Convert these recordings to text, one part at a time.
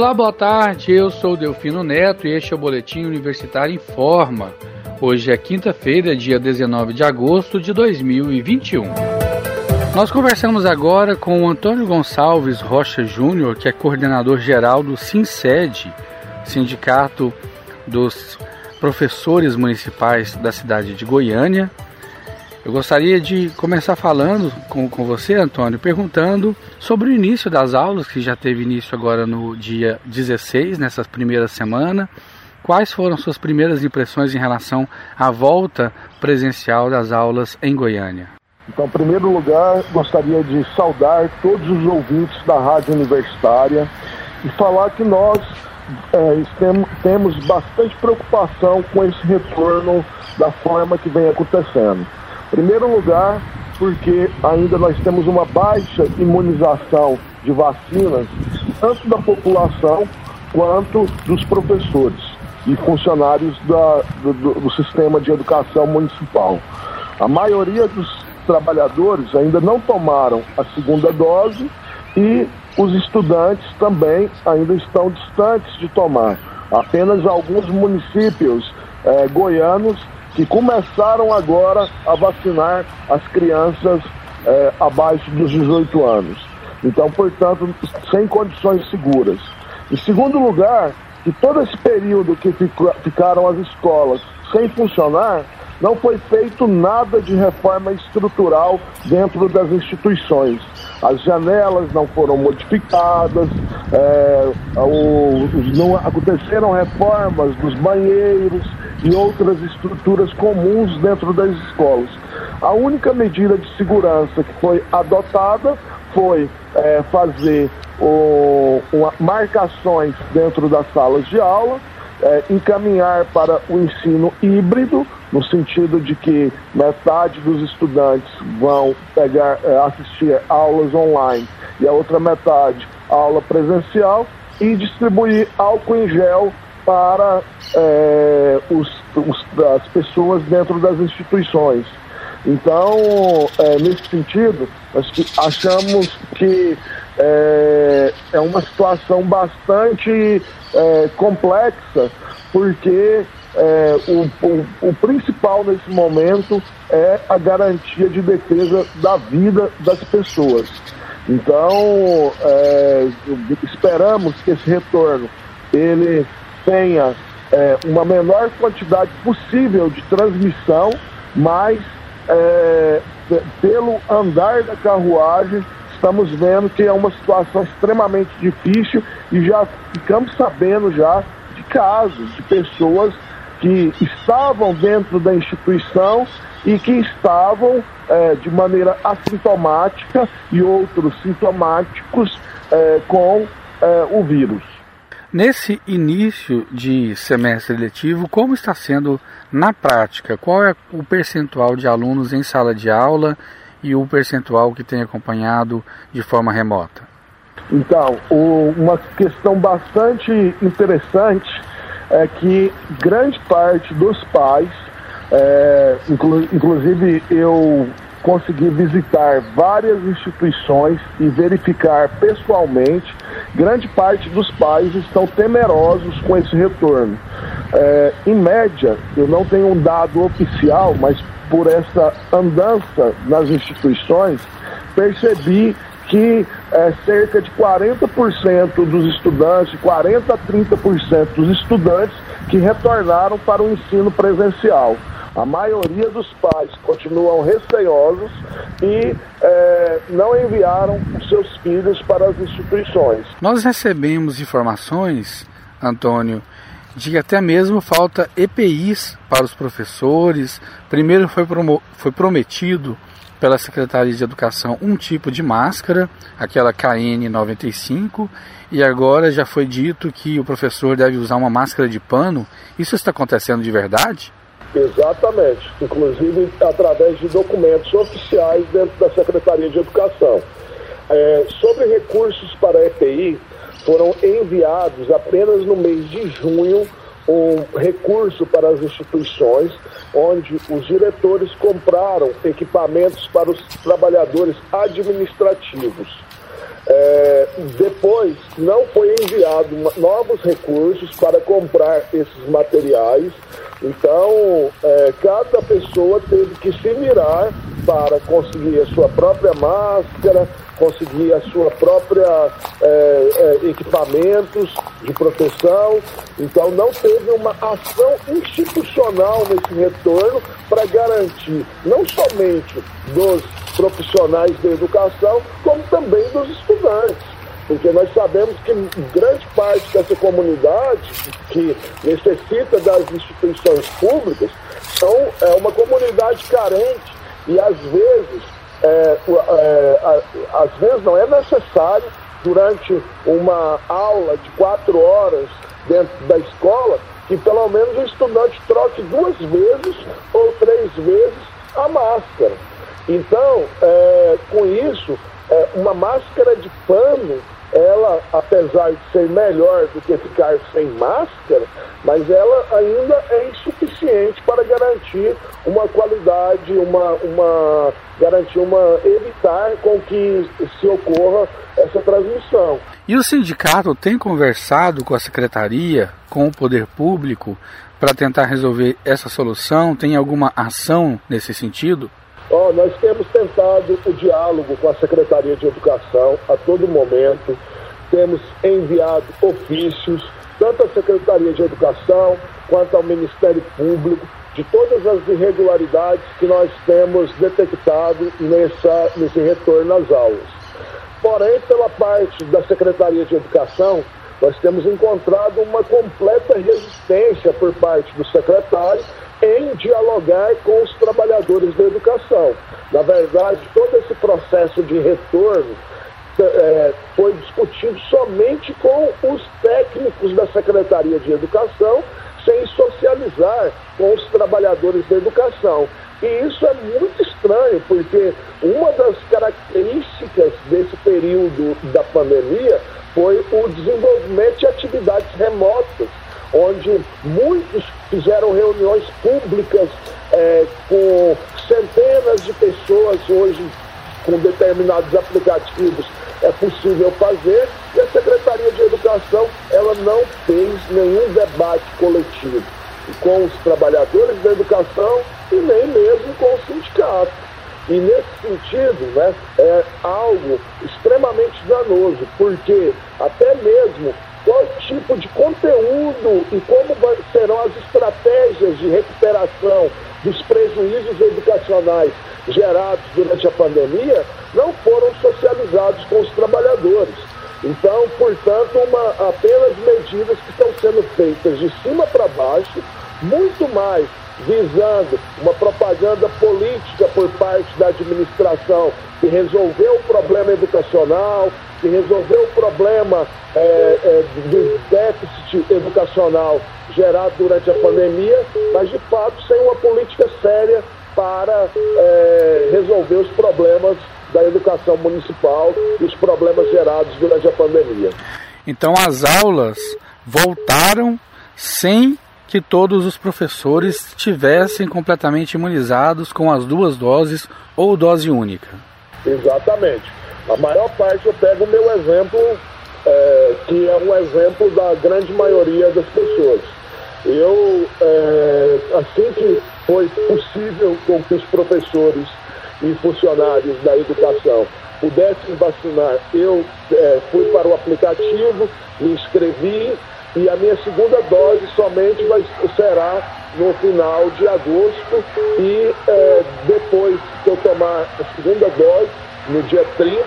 Olá, boa tarde. Eu sou Delfino Neto e este é o Boletim Universitário em Forma. Hoje é quinta-feira, dia 19 de agosto de 2021. Nós conversamos agora com o Antônio Gonçalves Rocha Júnior, que é coordenador geral do SINSED, Sindicato dos Professores Municipais da cidade de Goiânia. Eu gostaria de começar falando com, com você, Antônio, perguntando sobre o início das aulas, que já teve início agora no dia 16, nessa primeira semana. Quais foram suas primeiras impressões em relação à volta presencial das aulas em Goiânia? Então, em primeiro lugar, gostaria de saudar todos os ouvintes da Rádio Universitária e falar que nós é, temos bastante preocupação com esse retorno da forma que vem acontecendo. Primeiro lugar, porque ainda nós temos uma baixa imunização de vacinas, tanto da população quanto dos professores e funcionários da, do, do, sistema de educação municipal. A maioria dos trabalhadores ainda não tomaram a segunda dose e os estudantes também ainda estão distantes de tomar. Apenas alguns municípios eh, goianos que começaram agora a vacinar as crianças é, abaixo dos 18 anos. Então, portanto, sem condições seguras. Em segundo lugar, que todo esse período que ficaram as escolas sem funcionar, não foi feito nada de reforma estrutural dentro das instituições. As janelas não foram modificadas, é, o, não aconteceram reformas dos banheiros, e outras estruturas comuns dentro das escolas. A única medida de segurança que foi adotada foi é, fazer o, uma, marcações dentro das salas de aula, é, encaminhar para o ensino híbrido, no sentido de que metade dos estudantes vão pegar, é, assistir aulas online e a outra metade aula presencial e distribuir álcool em gel para é, os, os, as pessoas dentro das instituições. Então, é, nesse sentido, nós que achamos que é, é, uma situação bastante é, complexa, porque é, o, o, o, principal nesse momento é a garantia de defesa da vida das pessoas. Então, é, esperamos que esse retorno ele tenha é, uma menor quantidade possível de transmissão, mas é, pelo andar da carruagem estamos vendo que é uma situação extremamente difícil e já ficamos sabendo já de casos de pessoas que estavam dentro da instituição e que estavam é, de maneira assintomática e outros sintomáticos é, com é, o vírus. Nesse início de semestre letivo, como está sendo na prática? Qual é o percentual de alunos em sala de aula e o percentual que tem acompanhado de forma remota? Então, uma questão bastante interessante é que grande parte dos pais, é, inclu, inclusive eu consegui visitar várias instituições e verificar pessoalmente, grande parte dos pais estão temerosos com esse retorno. É, em média, eu não tenho um dado oficial, mas por essa andança nas instituições, percebi que é, cerca de 40% dos estudantes, 40 a 30% dos estudantes que retornaram para o ensino presencial. A maioria dos pais continuam receosos e é, não enviaram os seus filhos para as instituições. Nós recebemos informações, Antônio, de que até mesmo falta EPIs para os professores. Primeiro foi, foi prometido pela Secretaria de Educação um tipo de máscara, aquela KN95, e agora já foi dito que o professor deve usar uma máscara de pano. Isso está acontecendo de verdade? Exatamente, inclusive através de documentos oficiais dentro da Secretaria de Educação. É, sobre recursos para a EPI, foram enviados apenas no mês de junho um recurso para as instituições, onde os diretores compraram equipamentos para os trabalhadores administrativos. É, depois, não foi enviado novos recursos para comprar esses materiais. Então, é, cada pessoa teve que se virar para conseguir a sua própria máscara, conseguir a sua própria é, é, equipamentos de proteção. Então não teve uma ação institucional nesse retorno para garantir não somente dos profissionais da educação, como também dos estudantes porque nós sabemos que grande parte dessa comunidade que necessita das instituições públicas são é, uma comunidade carente e às vezes é, é, às vezes não é necessário, durante uma aula de quatro horas dentro da escola, que pelo menos o estudante troque duas vezes ou três vezes a máscara. Então, é, com isso, é, uma máscara de pano ela, apesar de ser melhor do que ficar sem máscara, mas ela ainda é insuficiente para garantir uma qualidade, uma, uma garantir uma evitar com que se ocorra essa transmissão. E o sindicato tem conversado com a secretaria, com o poder público, para tentar resolver essa solução? Tem alguma ação nesse sentido? Oh, nós temos tentado o diálogo com a Secretaria de Educação a todo momento, temos enviado ofícios, tanto à Secretaria de Educação quanto ao Ministério Público, de todas as irregularidades que nós temos detectado nessa, nesse retorno às aulas. Porém, pela parte da Secretaria de Educação, nós temos encontrado uma completa resistência por parte do secretário em dialogar com os trabalhadores da educação. Na verdade, todo esse processo de retorno é, foi discutido somente com os técnicos da Secretaria de Educação, sem socializar com os trabalhadores da educação. E isso é muito estranho, porque uma das características desse período da pandemia foi o desenvolvimento de atividades remotas onde muitos fizeram reuniões públicas é, com centenas de pessoas hoje com determinados aplicativos é possível fazer e a Secretaria de Educação ela não fez nenhum debate coletivo com os trabalhadores da educação e nem mesmo com o sindicato. E nesse sentido, né, é algo extremamente danoso, porque até mesmo qual tipo de conteúdo e como serão as estratégias de recuperação dos prejuízos educacionais gerados durante a pandemia não foram socializados com os trabalhadores. Então, portanto, uma, apenas medidas que estão sendo feitas de cima para baixo, muito mais visando uma propaganda política por parte da administração que resolveu o problema educacional, que resolveu o problema é, é, do déficit educacional gerado durante a pandemia, mas de fato sem uma política séria para é, resolver os problemas da educação municipal e os problemas gerados durante a pandemia. Então as aulas voltaram sem que todos os professores estivessem completamente imunizados com as duas doses ou dose única. Exatamente. A maior parte eu pego o meu exemplo, é, que é um exemplo da grande maioria das pessoas. Eu, é, assim que foi possível com que os professores e funcionários da educação pudessem vacinar, eu é, fui para o aplicativo, me inscrevi e a minha segunda dose somente vai, será no final de agosto. E é, depois que eu tomar a segunda dose, no dia 30,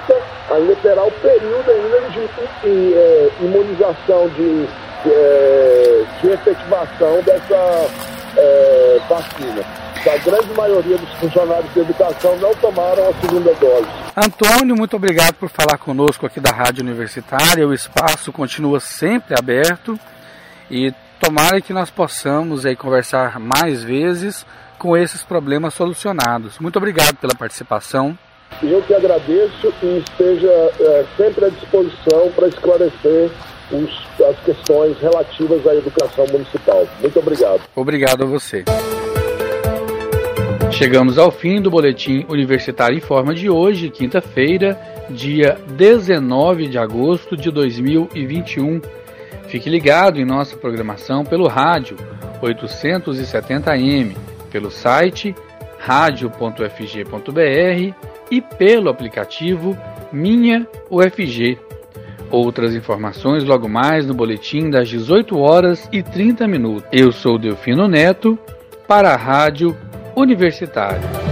ainda terá o período ainda de, de é, imunização, de, de, é, de efetivação dessa é, vacina. A grande maioria dos funcionários de educação não tomaram a segunda dose. Antônio, muito obrigado por falar conosco aqui da Rádio Universitária. O espaço continua sempre aberto e tomara que nós possamos aí conversar mais vezes com esses problemas solucionados. Muito obrigado pela participação. Eu que agradeço e esteja é, sempre à disposição para esclarecer os, as questões relativas à educação municipal. Muito obrigado. Obrigado a você. Chegamos ao fim do Boletim Universitário em Forma de hoje, quinta-feira, dia 19 de agosto de 2021. Fique ligado em nossa programação pelo rádio 870m, pelo site radio.fg.br e pelo aplicativo Minha UFG. Outras informações logo mais no boletim das 18 horas e 30 minutos. Eu sou Delfino Neto para a Rádio Universitária.